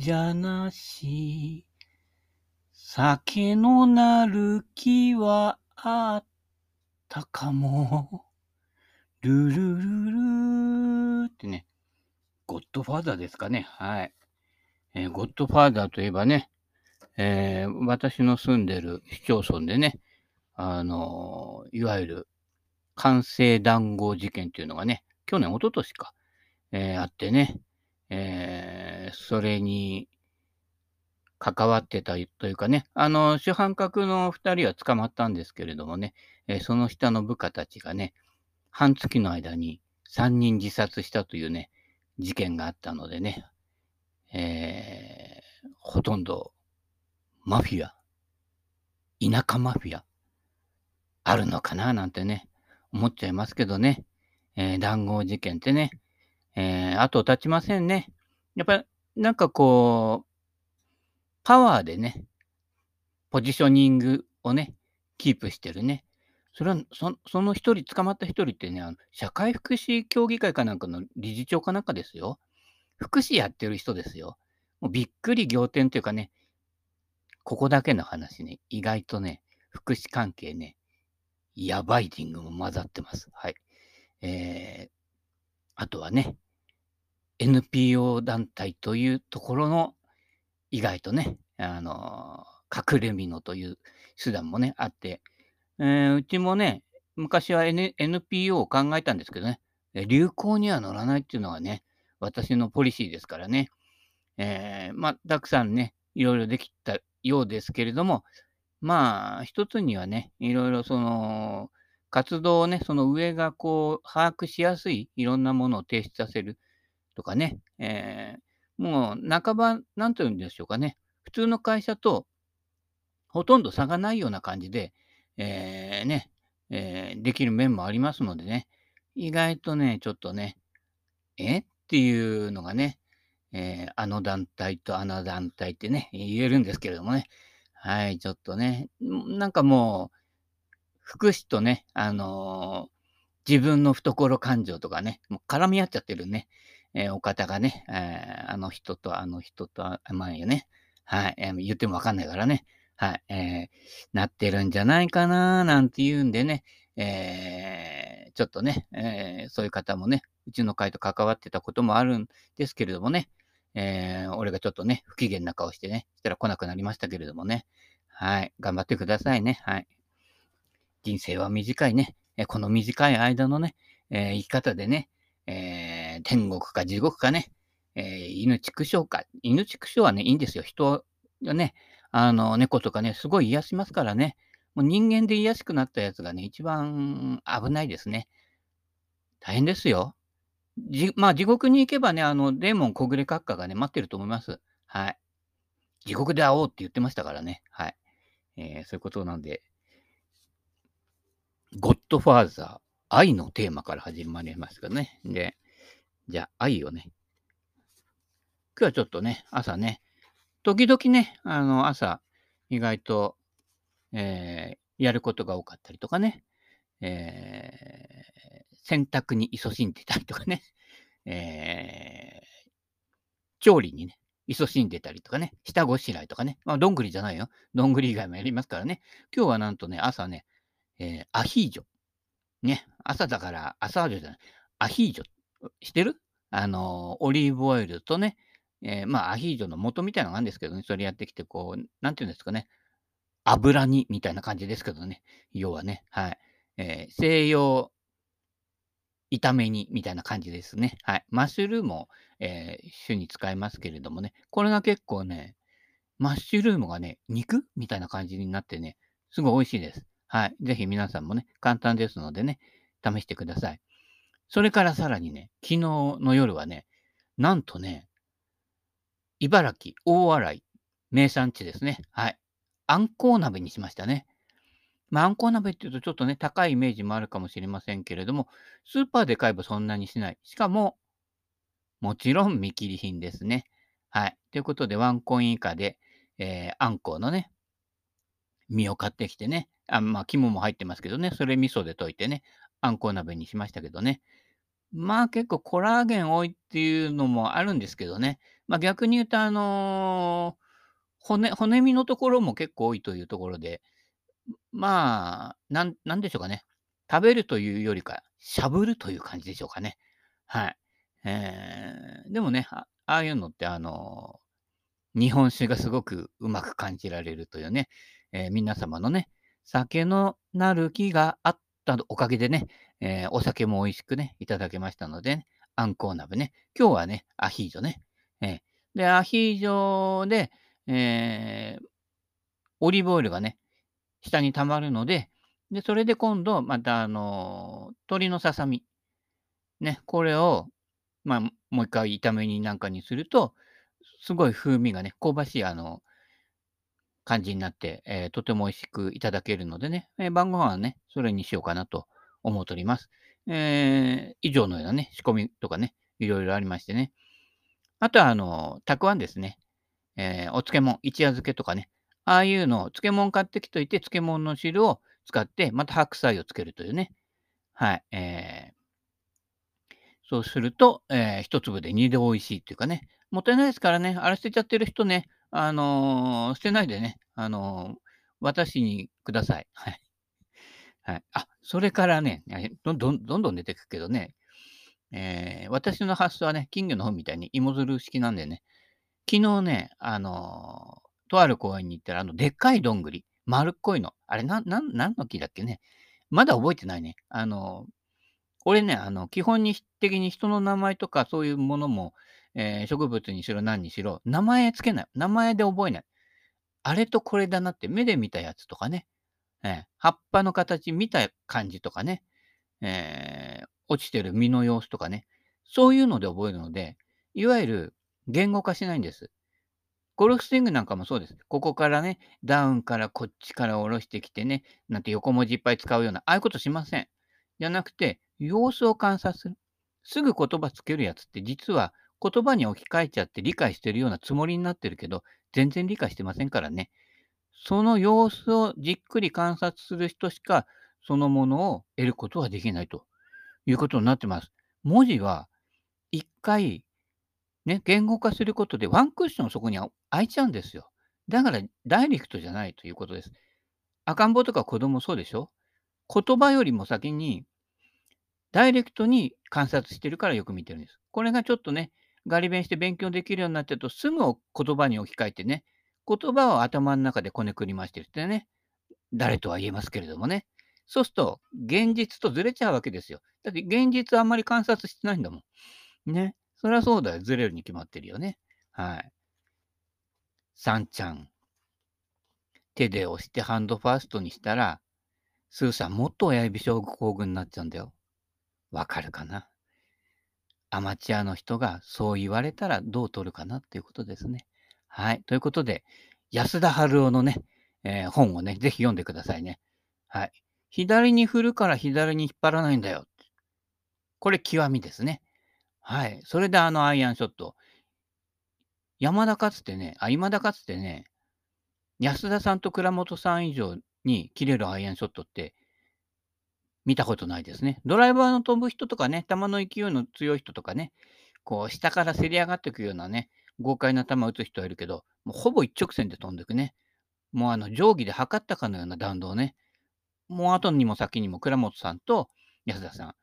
じゃなし。酒のなる木はあったかも。ルルルルーってね。ゴッドファーザーですかね。はい。えー、ゴッドファーザーといえばね、えー、私の住んでる市町村でね、あのー、いわゆる完成談合事件っていうのがね、去年、一昨年か、えー、あってね、えー、それに関わってたというかね、あの、主犯格の2人は捕まったんですけれどもね、えー、その下の部下たちがね、半月の間に3人自殺したというね、事件があったのでね、えー、ほとんどマフィア、田舎マフィア、あるのかななんてね、思っちゃいますけどね、えー、談合事件ってね、えー、後立ちませんね。やっぱり、なんかこう、パワーでね、ポジショニングをね、キープしてるね。それは、そその一人、捕まった一人ってね、あの社会福祉協議会かなんかの理事長かなんかですよ。福祉やってる人ですよ。もうびっくり仰天というかね、ここだけの話ね、意外とね、福祉関係ね、やばいディングも混ざってます。はい。えー、あとはね、NPO 団体というところの意外とね、あの、隠れみのという手段もね、あって、えー、うちもね、昔は、N、NPO を考えたんですけどね、流行には乗らないっていうのがね、私のポリシーですからね、えー、まあ、たくさんね、いろいろできたようですけれども、まあ、一つにはね、いろいろその、活動をね、その上がこう、把握しやすいいろんなものを提出させるとかね、えー、もう半ば、なんというんでしょうかね、普通の会社とほとんど差がないような感じで、えー、ね、えー、できる面もありますのでね、意外とね、ちょっとね、えっていうのがね、えー、あの団体とあの団体ってね、言えるんですけれどもね、はい、ちょっとね、なんかもう、福祉とね、あのー、自分の懐感情とかね、もう絡み合っちゃってるね、えー、お方がね、えー、あの人とあの人と、まあいいね、はい、えー、言ってもわかんないからね、はい、えー、なってるんじゃないかな、なんて言うんでね、え、ちょっとね、え、そういう方もね、うちの会と関わってたこともあるんですけれどもね、え、俺がちょっとね、不機嫌な顔してね、したら来なくなりましたけれどもね、はい、頑張ってくださいね、はい。人生は短いね。この短い間のね、えー、生き方でね、えー、天国か地獄かね、えー、犬畜生か。犬畜生はね、いいんですよ。人がね、あの、猫とかね、すごい癒しますからね。もう人間で癒しくなったやつがね、一番危ないですね。大変ですよ。じまあ、地獄に行けばね、あの、デーモン小暮閣下がね、待ってると思います。はい。地獄で会おうって言ってましたからね。はい。えー、そういうことなんで、ゴッドファーザー、愛のテーマから始まりますけどね。で、じゃあ愛をね。今日はちょっとね、朝ね、時々ね、あの、朝、意外と、えー、やることが多かったりとかね、えー、洗濯に勤しんでたりとかね、えー、調理にね、勤しんでたりとかね、下ごしらえとかね、まあ、どんぐりじゃないよ。どんぐり以外もやりますからね。今日はなんとね、朝ね、えー、アヒージョ。ね、朝だから朝ージョじゃない。アヒージョ。してる？あのー、オリーブオイルとね、えー、まあ、アヒージョの元みたいなのがあるんですけどね、それやってきて、こう、なんていうんですかね、油煮みたいな感じですけどね、要はね、はい。えー、西洋炒め煮みたいな感じですね。はい。マッシュルームを、えー、主に使いますけれどもね、これが結構ね、マッシュルームがね、肉みたいな感じになってね、すごい美味しいです。はい。ぜひ皆さんもね、簡単ですのでね、試してください。それからさらにね、昨日の夜はね、なんとね、茨城大洗名産地ですね。はい。あんこう鍋にしましたね。まあ、あんこう鍋っていうとちょっとね、高いイメージもあるかもしれませんけれども、スーパーで買えばそんなにしない。しかも、もちろん見切り品ですね。はい。ということで、ワンコイン以下で、えー、あんこうのね、身を買ってきてね、あまあ、肝も入ってますけどね、それ味噌で溶いてね、あんこう鍋にしましたけどね。まあ結構コラーゲン多いっていうのもあるんですけどね。まあ逆に言うと、あのー骨、骨身のところも結構多いというところで、まあ、なん、なんでしょうかね。食べるというよりか、しゃぶるという感じでしょうかね。はい。えー、でもね、ああいうのって、あのー日本酒がすごくうまく感じられるというね、えー皆様のね、酒のなる気があったおかげでね、えーお酒も美味しくね、いただけましたので、ね、あんこう鍋ね。今日はね、アヒージョね。えーで、アヒージョで、えーオリーブオイルがね、下に溜まるので、で、それで今度、また、あの、鶏のささみ。ね、これを、まあ、もう一回炒めになんかにすると、すごい風味がね、香ばしい、あの、感じになって、えーとても美味しくいただけるのでね、えー晩ご飯はね、それにしようかなと思っております。えー以上のようなね、仕込みとかね、いろいろありましてね。あとは、あの、たくあんですね。えお漬物、一夜漬けとかね。ああいうのを、漬物買ってきといて、漬物の汁を使って、また白菜をつけるというね。はい。えーそうすると、えー一粒で二で美味しいっていうかね。もったいないですからね。あれ捨てちゃってる人ね、あのー捨てないでね、あのー私にください。はい。はい。あ、それからね、どんどんどんどん出てくけどね、えー私の発想はね、金魚の糞みたいに芋づる式なんでね、昨日ね、あのーとある公園に行ったら、あの、でっかいどんぐり、丸っこいの。あれ、なん、な、何の木だっけね。まだ覚えてないね。あのー俺ね、あの、基本に的に人の名前とかそういうものも、えー植物にしろ何にしろ、名前つけない。名前で覚えない。あれとこれだなって目で見たやつとかね。えー葉っぱの形見た感じとかね。えー落ちてる実の様子とかね。そういうので覚えるので、いわゆる言語化しないんです。ゴルフスイングなんかもそうです。ここからね、ダウンからこっちから下ろしてきてね、なんて横文字いっぱい使うような、ああいうことしません。じゃなくて、様子を観察する。すぐ言葉つけるやつって実は言葉に置き換えちゃって理解してるようなつもりになってるけど、全然理解してませんからね。その様子をじっくり観察する人しか、そのものを得ることはできないということになってます。文字は一回、ね、言語化することでワンクッションそこに開いちゃうんですよ。だからダイレクトじゃないということです。赤ん坊とか子供そうでしょ？言葉よりも先にダイレクトに観察してるからよく見てるんです。これがちょっとね、ガリ勉して勉強できるようになってると、すぐ言葉に置き換えてね、言葉を頭の中でこねくり回してるってね、誰とは言えますけれどもね。そうすると、現実とずれちゃうわけですよ。だって現実あんまり観察してないんだもん。ね。そりゃそうだよ。ずれるに決まってるよね。はい。さんちゃん。手で押してハンドファーストにしたら、スーさんもっと親指症候群になっちゃうんだよ。わかるかな？アマチュアの人がそう言われたらどう取るかなっていうことですね。はい。ということで、安田春夫のね、えー本をね、ぜひ読んでくださいね。はい。左に振るから左に引っ張らないんだよ。これ極みですね。はい。それであのアイアンショット。山田かつてね、あ、今田かつてね、安田さんと倉本さん以上に切れるアイアンショットって見たことないですね。ドライバーの飛ぶ人とかね、球の勢いの強い人とかね、こう下からせり上がっていくようなね、豪快な球を打つ人はいるけど、もうほぼ一直線で飛んでいくね。もうあの定規で測ったかのような弾道ね、もう後にも先にも倉本さんと安田さん。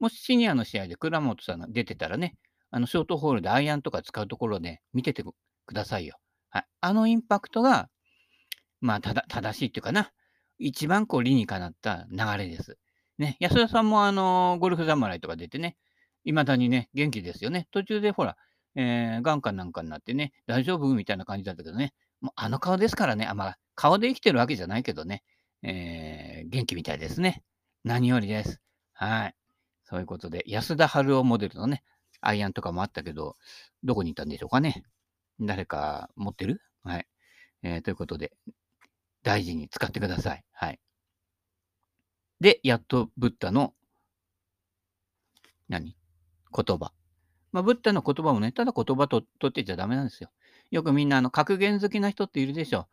もしシニアの試合で倉本さんが出てたらね、あのショートホールでアイアンとか使うところで見ててくださいよ。はい。あのインパクトが、まあ、ただ正しいっていうかな、一番こう理にかなった流れです。ね、安田さんもあのゴルフ侍とか出てね、いまだにね、元気ですよね。途中でほら、えー、眼科なんかになってね、大丈夫みたいな感じだったけどね、もうあの顔ですからね、あまあ、顔で生きてるわけじゃないけどね、えー、元気みたいですね。何よりです。はい。そういうことで、安田春夫モデルのね、アイアンとかもあったけど、どこにいたんでしょうかね。誰か持ってる？はい。えー、ということで、大事に使ってください。はい。で、やっとブッダの、何？言葉。まあ、ブッダの言葉もね、ただ言葉と取ってちゃダメなんですよ。よくみんな、あの、格言好きな人っているでしょ。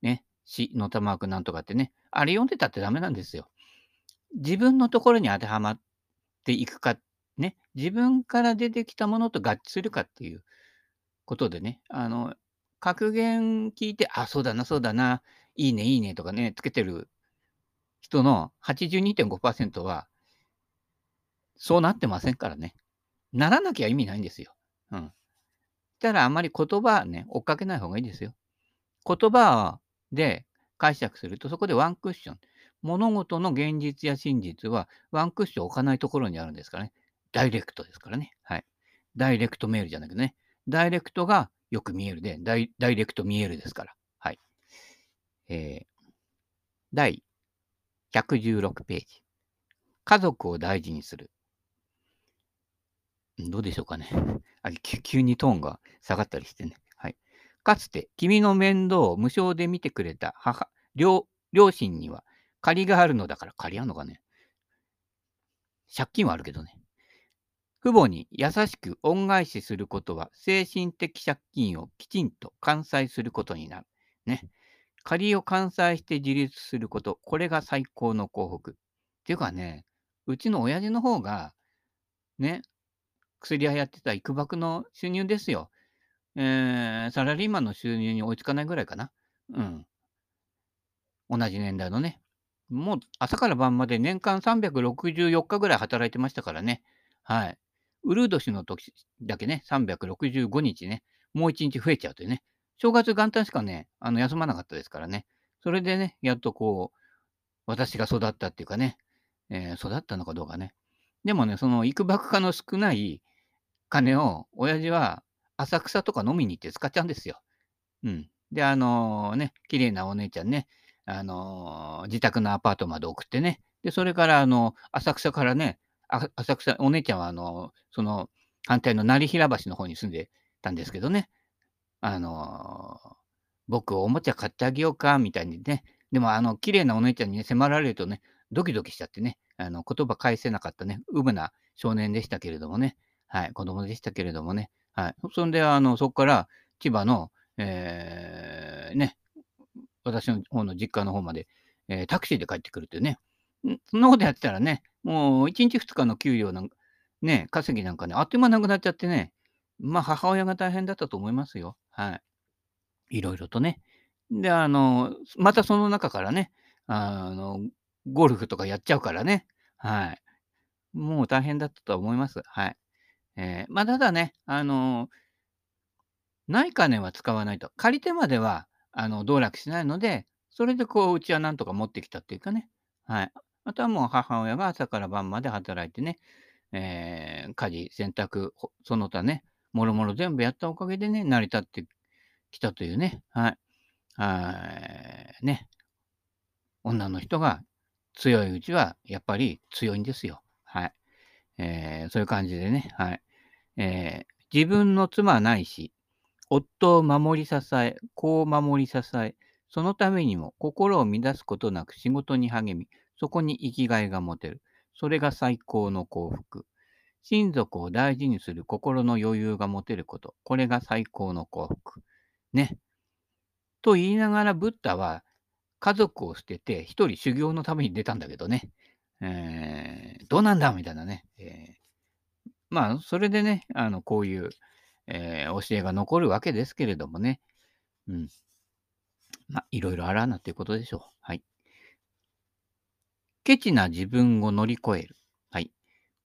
ね。死のたマークなんとかってね。あれ読んでたってダメなんですよ。自分のところに当てはまっていくかね、自分から出てきたものと合致するかっていうことでね、あの、格言聞いて、あ、そうだな、そうだな、いいね、いいねとかね、つけてる人の82.5%は、そうなってませんからね。ならなきゃ意味ないんですよ。うん。したらあまり言葉ね、追っかけない方がいいですよ。言葉で解釈すると、そこでワンクッション。物事の現実や真実はワンクッション置かないところにあるんですからね。ダイレクトですからね。はい。ダイレクトメールじゃなくてね。ダイレクトがよく見えるで、ダイレクト見えるですから。はい。えー、第116ページ。家族を大事にする。どうでしょうかね。あ急にトーンが下がったりしてね。はい。かつて、君の面倒を無償で見てくれた母、両両親には借りがあるのだから借りあんのかね。借金はあるけどね。父母に優しく恩返しすることは精神的借金をきちんと完済することになる。ね。借りを完済して自立すること、これが最高の幸福。っていうかね、うちの親父の方が、ね、薬屋やってた幾ばの収入ですよ。えー、サラリーマンの収入に追いつかないぐらいかな。うん。同じ年代のね。もう朝から晩まで年間364日ぐらい働いてましたからね。はい。ウルー年の時だけね、365日ね、もう1日増えちゃうというね。正月元旦しかね、あの休まなかったですからね。それでね、やっとこう、私が育ったっていうかね、えー、育ったのかどうかね。でもね、その、いくばくかの少ない金を、親父は浅草とか飲みに行って使っちゃうんですよ。うん。で、あのー、ね、綺麗なお姉ちゃんね、あのー、自宅のアパートまで送ってね、で、それから、あの、浅草からね、浅草、お姉ちゃんは、あの、その、反対の成平橋の方に住んでたんですけどね、あのー、僕、おもちゃ買ってあげようか、みたいにね、でも、あの、綺麗なお姉ちゃんに、ね、迫られるとね、ドキドキしちゃってね、あの言葉返せなかったね、うぶな少年でしたけれどもね、はい、子供でしたけれどもね。はい。そんで、あの、そこから千葉の、えー、ね、私の方の実家の方まで、えー、タクシーで帰ってくるっていうね。そんなことやってたらね、もう1日2日の給料なんか、ね、稼ぎなんかね、あっという間なくなっちゃってね、まあ母親が大変だったと思いますよ。はい。いろいろとね。で、あの、またその中からね、あの、ゴルフとかやっちゃうからね。はい。もう大変だったと思います。はい。えー、まあ、ただね、あの、ない金は使わないと。借りてまでは、あの、道楽しないので、それでこう、うちはなんとか持ってきたっていうかね。はい。あとはもう母親が朝から晩まで働いてね、えー、家事、洗濯、その他ね、もろもろ全部やったおかげでね、成り立ってきたというね。はい。はい。ね。女の人が強いうちは、やっぱり強いんですよ。はい。えー、そういう感じでね、はい。えー、自分の妻ないし、夫を守り支え、子を守り支え、そのためにも心を乱すことなく仕事に励み、そこに生きがいが持てる。それが最高の幸福。親族を大事にする心の余裕が持てること。これが最高の幸福。ね。と言いながら、ブッダは家族を捨てて一人修行のために出たんだけどね。えー、どうなんだみたいなね。えー、まあ、それでね、あの、こういう、えー、教えが残るわけですけれどもね。うん。まあ、いろいろあらなということでしょう。はい。ケチな自分を乗り越える。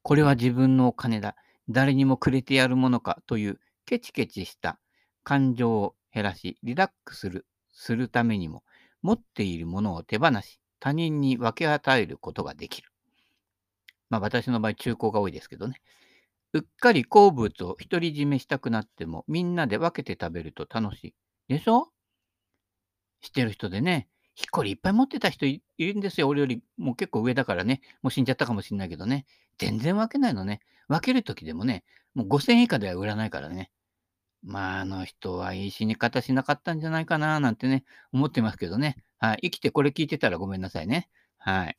これは自分のお金だ。誰にもくれてやるものかというケチケチした感情を減らし、リラックスするするためにも、持っているものを手放し、他人に分け与えることができる。まあ私の場合中古が多いですけどね。うっかり好物を独り占めしたくなってもみんなで分けて食べると楽しい。でしょ？知ってる人でね、ひっこりいっぱい持ってた人いるんですよ。俺よりもう結構上だからね。もう死んじゃったかもしれないけどね。全然分けないのね。分けるときでもね、もう5000円以下では売らないからね。まあ、あの人はいい死に方しなかったんじゃないかな、なんてね、思ってますけどね。はい。生きてこれ聞いてたらごめんなさいね。はい。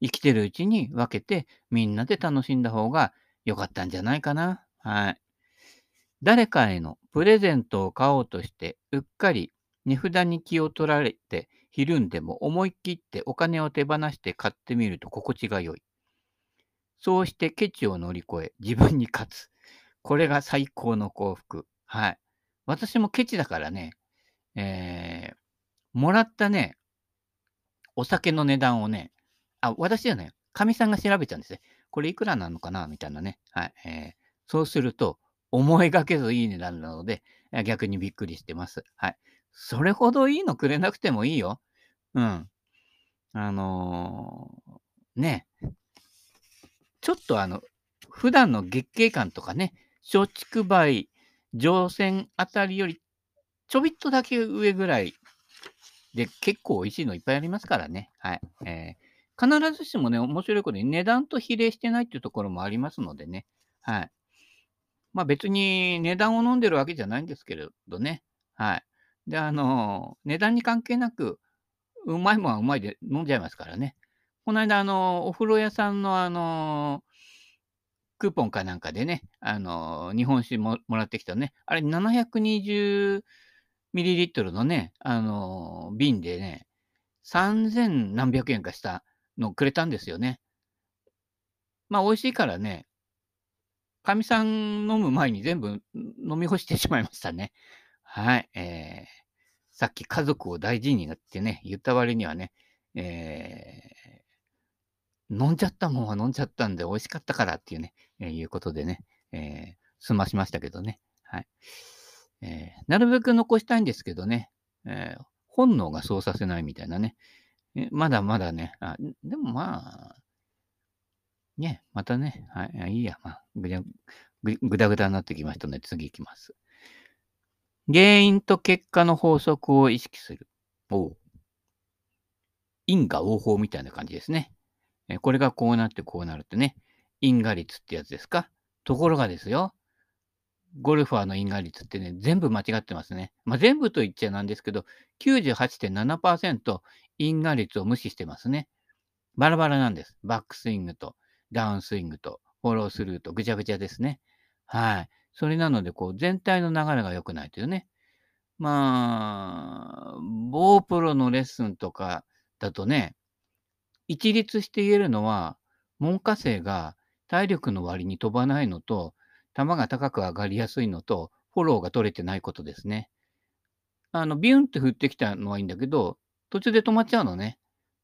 生きてるうちに分けてみんなで楽しんだ方が良かったんじゃないかな。はい。誰かへのプレゼントを買おうとして、うっかり値札に気を取られてひるんでも思い切ってお金を手放して買ってみると心地が良い。そうしてケチを乗り越え、自分に勝つ。これが最高の幸福。はい。私もケチだからね、えー、もらったね、お酒の値段をね、あ、私じゃない、かみさんが調べちゃうんですね。これいくらなのかな？みたいなね。はい。えー、そうすると、思いがけずいい値段なので、逆にびっくりしてます。はい。それほどいいのくれなくてもいいよ。うん。あのー、ね。ちょっとあの、普段の月経感とかね、松竹梅、乗船あたりよりちょびっとだけ上ぐらいで結構美味しいのいっぱいありますからね。はい。えー、必ずしもね、面白いことに値段と比例してないっていうところもありますのでね。はい。まあ別に値段を飲んでるわけじゃないんですけれどね。はい。で、あの、値段に関係なく、うまいもんはうまいで飲んじゃいますからね。この間、あの、お風呂屋さんの、あの、クーポンかなんかでね、あの、日本酒ももらってきたね、あれ720ミリリットルのね、あの、瓶でね、3000何百円かしたのをくれたんですよね。まあ、美味しいからね、かみさん飲む前に全部飲み干してしまいましたね。はい。えー、さっき家族を大事になってね、言った割にはね、えー、飲んじゃったもんは飲んじゃったんで美味しかったからっていうね、えー、いうことでね、えー、済ましましたけどね。はい。えー、なるべく残したいんですけどね、えー、本能がそうさせないみたいなね、えまだまだね、あでもまあ、ね、またね、はい、いいや、まあ、ぐだぐだぐだになってきましたので、次行きます。原因と結果の法則を意識する。お因果応報みたいな感じですね。これがこうなってこうなるってね。因果率ってやつですか？ところがですよ。ゴルファーの因果率ってね、全部間違ってますね。まあ、全部と言っちゃなんですけど、98.7%因果率を無視してますね。バラバラなんです。バックスイングとダウンスイングと、フォロースルーとぐちゃぐちゃですね。はい。それなので、こう、全体の流れが良くないというね。まあ、ボープロのレッスンとかだとね、一律して言えるのは、門下生が体力の割に飛ばないのと、球が高く上がりやすいのと、フォローが取れてないことですね。あの、ビュンって降ってきたのはいいんだけど、途中で止まっちゃうのね。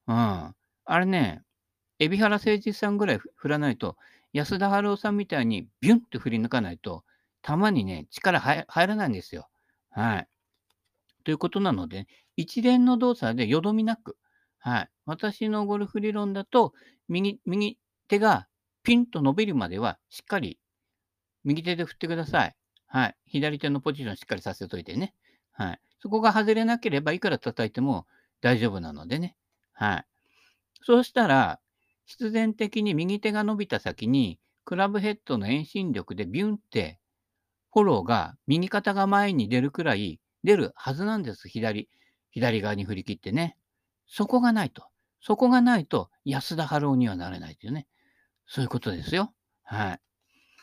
うん。あれね、海老原誠実さんぐらい振らないと、安田春夫さんみたいにビュンって振り抜かないと、球にね、力入らないんですよ。はい。ということなので、一連の動作でよどみなく、はい。私のゴルフ理論だと、右、右手がピンと伸びるまではしっかり右手で振ってください。はい。左手のポジションしっかりさせといてね。はい。そこが外れなければいくら叩いても大丈夫なのでね。はい。そうしたら、必然的に右手が伸びた先に、クラブヘッドの遠心力でビュンって、フォローが右肩が前に出るくらい出るはずなんです。左、左側に振り切ってね。そこがないと。そこがないと安田春夫にはなれないというね。そういうことですよ。はい。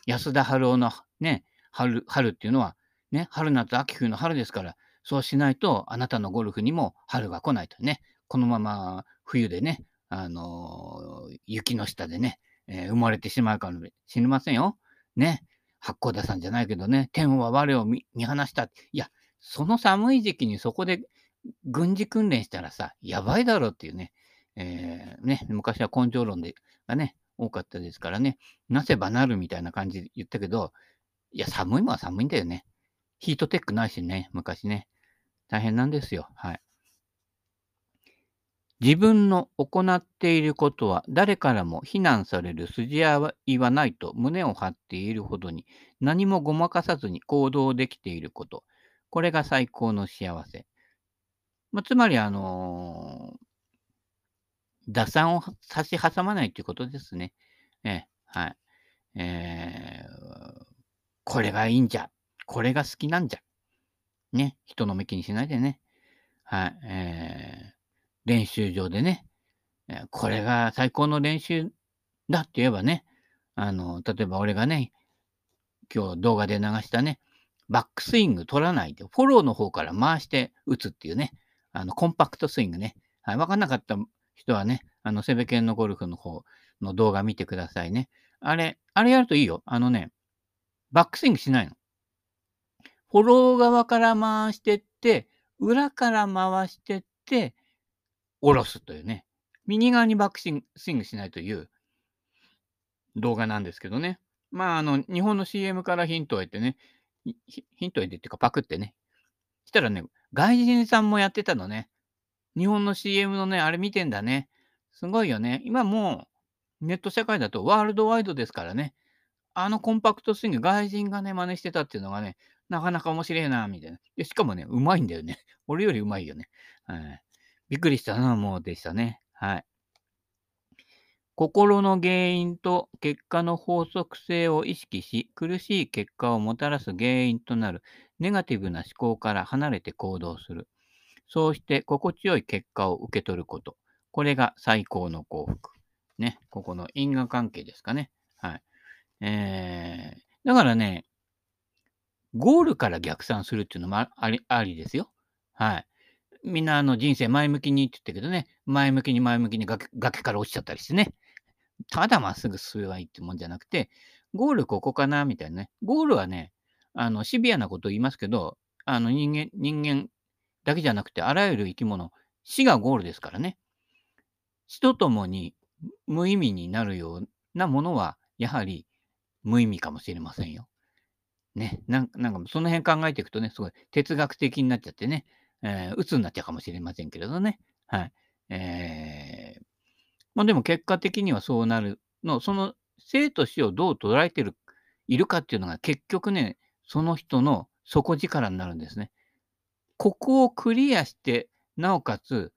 安田春夫のね、春、春っていうのは、ね、春夏秋冬の春ですから、そうしないとあなたのゴルフにも春が来ないとね。このまま冬でね、あのー、雪の下でね、えー、生まれてしまうかもしれませんよ。ね。八甲田さんじゃないけどね、天は我を見放した。いや、その寒い時期にそこで軍事訓練したらさ、やばいだろっていうね、えー、ね、昔は根性論でがね、多かったですからね、なせばなるみたいな感じで言ったけど、いや、寒いもんは寒いんだよね。ヒートテックないしね、昔ね。大変なんですよ。はい。自分の行っていることは誰からも非難される筋合いはないと胸を張っているほどに何もごまかさずに行動できていること。これが最高の幸せ。まあ、つまり、あのー、打算を差し挟まないということですね。えはい。えー、これがいいんじゃ。これが好きなんじゃ。ね。人の目気にしないでね。はい。えー練習場でね、これが最高の練習だって言えばね、あの、例えば俺がね、今日動画で流したね、バックスイング取らないで、フォローの方から回して打つっていうね、あの、コンパクトスイングね。はい、わかんなかった人はね、あの、セベケンのゴルフの方の動画見てくださいね。あれ、あれやるといいよ。あのね、バックスイングしないの。フォロー側から回してって、裏から回してって、下ろすというね。右側にバックスイングしないという動画なんですけどね。まあ、あの、日本の CM からヒントを得てね、ヒントを得てっていうかパクってね。したらね、外人さんもやってたのね。日本の CM のね、あれ見てんだね。すごいよね。今もう、ネット社会だとワールドワイドですからね。あのコンパクトスイング、外人がね、真似してたっていうのがね、なかなか面白いな、みたいな。でしかもね、うまいんだよね。俺よりうまいよね。はい、びっくりしたな、もうでしたね。はい。心の原因と結果の法則性を意識し、苦しい結果をもたらす原因となるネガティブな思考から離れて行動する。そうして心地よい結果を受け取ること。これが最高の幸福。ね。ここの因果関係ですかね。はい。えー、だからね、ゴールから逆算するっていうのもありありですよ。はい。みんなあの人生前向きにって言ったけどね、前向きに前向きに崖崖から落ちちゃったりしてね。ただまっすぐ進めばいいってもんじゃなくて、ゴールここかなみたいなね。ゴールはね、あの、シビアなこと言いますけど、あの、人間、人間だけじゃなくて、あらゆる生き物、死がゴールですからね。死とともに無意味になるようなものは、やはり無意味かもしれませんよ。ね、なんなんかその辺考えていくとね、すごい哲学的になっちゃってね、えー、鬱になっちゃうかもしれませんけれどね。はい。えー、まあでも結果的にはそうなるの、その生と死をどう捉えてる、いるかっていうのが結局ね、その人の底力になるんですね。ここをクリアして、なおかつ、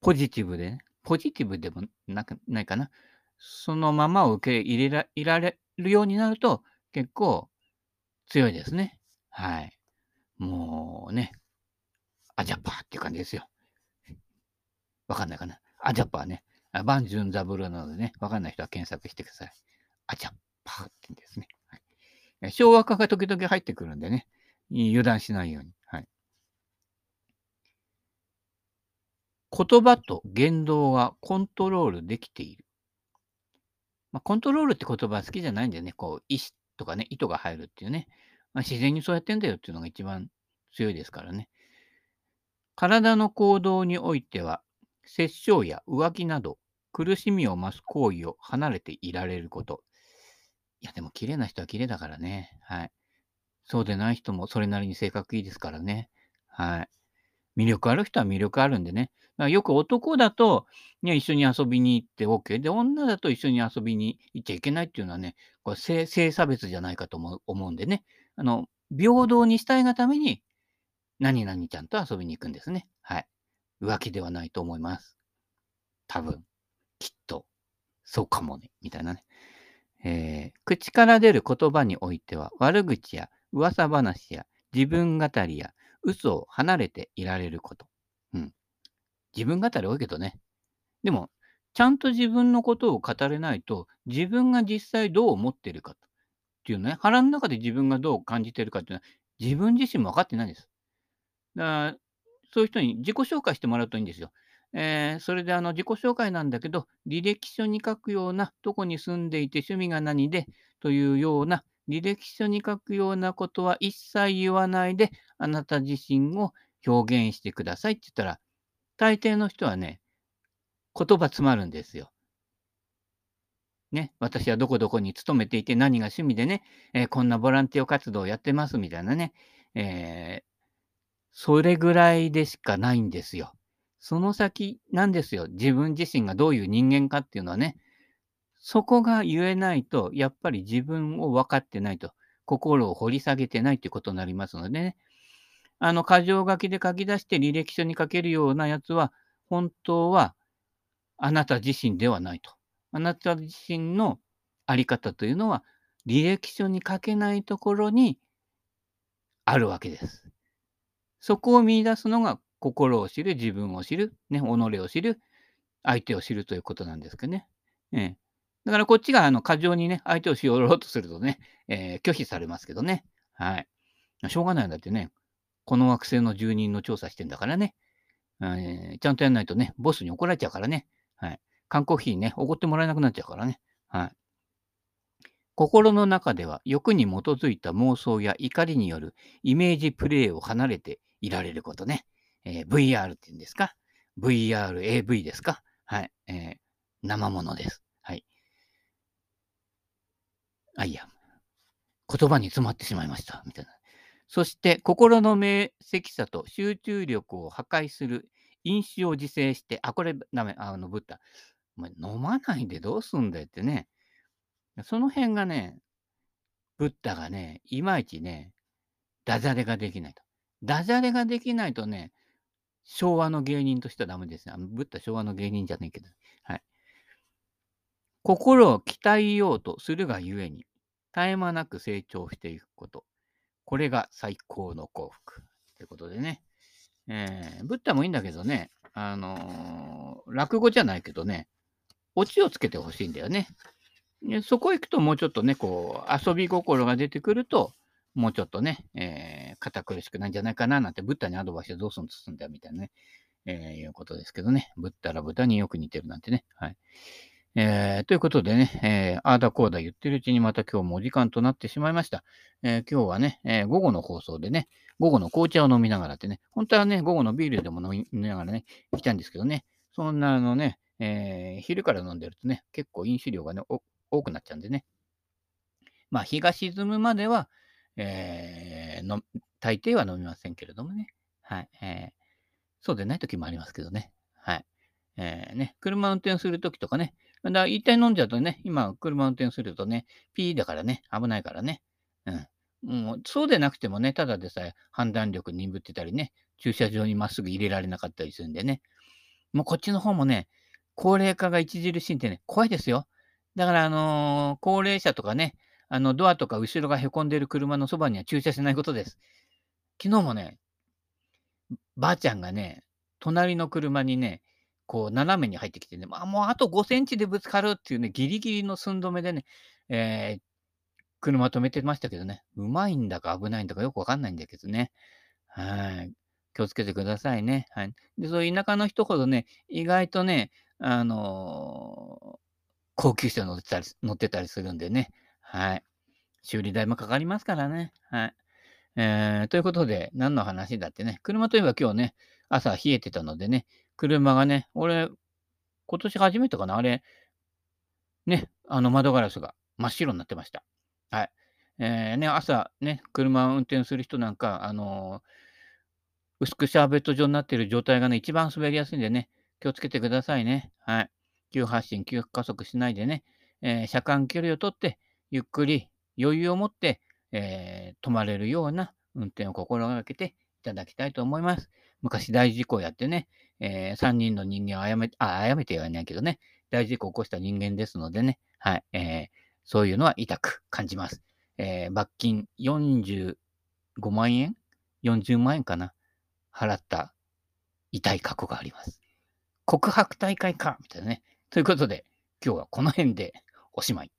ポジティブで、ね、ポジティブでもなくないかな。そのままを受け入れられるようになると、結構強いですね。はい。もうね、アジャパーっていう感じですよ。わかんないかな。アジャパーね。バンジュンザブルなのでね、わかんない人は検索してください。アジャパーって言うんですね。昭和化が時々入ってくるんでね、油断しないように。はい。言葉と言動がコントロールできている。まあ、コントロールって言葉は好きじゃないんだよね。こう、意思とかね、意図が入るっていうね。まあ、自然にそうやってんだよっていうのが一番強いですからね。体の行動においては、殺生や浮気など、苦しみを増す行為を離れていられること。いや、でも綺麗な人は綺麗だからね。はい。そうでない人もそれなりに性格いいですからね。はい。魅力ある人は魅力あるんでね。だからよく男だと、ね、一緒に遊びに行って OK。で、女だと一緒に遊びに行っちゃいけないっていうのはね、これ性性差別じゃないかと思思うんでね。あの、平等にしたいがために、何々ちゃんと遊びに行くんですね。はい。浮気ではないと思います。多分。きっと。そうかもね。みたいなね。えー、口から出る言葉においては、悪口や噂話や自分語りや嘘を離れていられること。うん。自分語り多いけどね。でも、ちゃんと自分のことを語れないと、自分が実際どう思ってるかっていうね、腹の中で自分がどう感じてるかっていうのは、自分自身も分かってないんです。だから、そういう人に自己紹介してもらうといいんですよ。えー、それであの自己紹介なんだけど、履歴書に書くような、どこに住んでいて趣味が何でというような履歴書に書くようなことは一切言わないで、あなた自身を表現してくださいって言ったら、大抵の人はね、言葉詰まるんですよ。ね、私はどこどこに勤めていて何が趣味でね、えー、こんなボランティア活動をやってますみたいなね、えー、それぐらいでしかないんですよ。その先なんですよ。自分自身がどういう人間かっていうのはね、そこが言えないと、やっぱり自分を分かってないと、心を掘り下げてないということになりますのでね。あの、箇条書きで書き出して履歴書に書けるようなやつは、本当はあなた自身ではないと。あなた自身のあり方というのは、履歴書に書けないところにあるわけです。そこを見出すのが心を知る、自分を知る、ね、己を知る、相手を知るということなんですけどね。ええ、だからこっちがあの過剰にね、相手をしよろうとするとね、えー、拒否されますけどね。はい。しょうがないんだってね、この惑星の住人の調査してんだからね。えー、ちゃんとやんないとね、ボスに怒られちゃうからね。はい。缶コーヒーね、怒ってもらえなくなっちゃうからね。はい。心の中では欲に基づいた妄想や怒りによるイメージプレイを離れていられることね。えー、VR っていうんですか ?VR、AV ですか？はい。えー、生ものです。はい。あ、いや。言葉に詰まってしまいました。みたいな。そして、心の明晰さと集中力を破壊する飲酒を自制して、あ、これダメ、あの、ブッダ。お前飲まないでどうすんだよってね。その辺がね、ブッダがね、いまいちね、ダジャレができないと。ダジャレができないとね、昭和の芸人としてはダメですね。ブッダ昭和の芸人じゃないけど。はい。心を鍛えようとするがゆえに、絶え間なく成長していくこと。これが最高の幸福。ということでね。えー、ブッダもいいんだけどね、あのー、落語じゃないけどね、オチをつけてほしいんだよね。そこ行くともうちょっとね、こう、遊び心が出てくると、もうちょっとね、えー、堅苦しくないんじゃないかななんて、ブッダにアドバイスでどうするんだよみたいなね、えー、いうことですけどね。ブッダら豚によく似てるなんてね。はい。えー、ということでね、えー、あーだこーだ言ってるうちにまた今日もお時間となってしまいました。えー、今日はね、えー午後の放送でね、午後の紅茶を飲みながらってね、本当はね、午後のビールでも飲みながらね、行きたんですけどね、そんなあのね、えー昼から飲んでるとね、結構飲酒量がね、多くなっちゃうんでね。まあ、日が沈むまでは、えー、の大抵は飲みませんけれどもね。はい。えー、そうでない時もありますけどね。はい。えー、ね、車運転するときとかね。だから一体飲んじゃうとね、今車運転するとね、ピーだからね、危ないからね。うん。もうそうでなくてもね、ただでさえ判断力鈍ってたりね、駐車場にまっすぐ入れられなかったりするんでね。もうこっちの方もね、高齢化が著しいんでね、怖いですよ。だから、あのー、高齢者とかね、あの、ドアとか後ろがへこんでる車のそばには駐車しないことです。昨日もね、ばあちゃんがね、隣の車にね、こう、斜めに入ってきてね、まあ、もうあと5センチでぶつかるっていうね、ギリギリの寸止めでね、えー、車止めてましたけどね、うまいんだか危ないんだかよくわかんないんだけどね。はい。気をつけてくださいね。はい。で、そう田舎の人ほどね、意外とね、あの高級車乗ってたり、乗ってたりするんでね。はい。修理代もかかりますからね。はい。えー、ということで、何の話だってね。車といえば今日ね、朝冷えてたのでね、車がね、俺、今年初めてかな、あれ、ね、あの窓ガラスが真っ白になってました。はい。えー、ね、朝ね、車を運転する人なんか、あのー、薄くシャーベット状になっている状態がね、一番滑りやすいんでね、気をつけてくださいね。はい。急発進、急加速しないでね、えー、車間距離をとって、ゆっくり余裕を持って、えー、止まれるような運転を心がけていただきたいと思います。昔大事故をやってね、えー、3人の人間をあやめ、あ、あやめてはいないけどね、大事故を起こした人間ですのでね、はい、えー、そういうのは痛く感じます。えー、罰金45万円 ?40 万円かな払った痛い過去があります。告白大会かみたいなね。ということで、今日はこの辺でおしまい。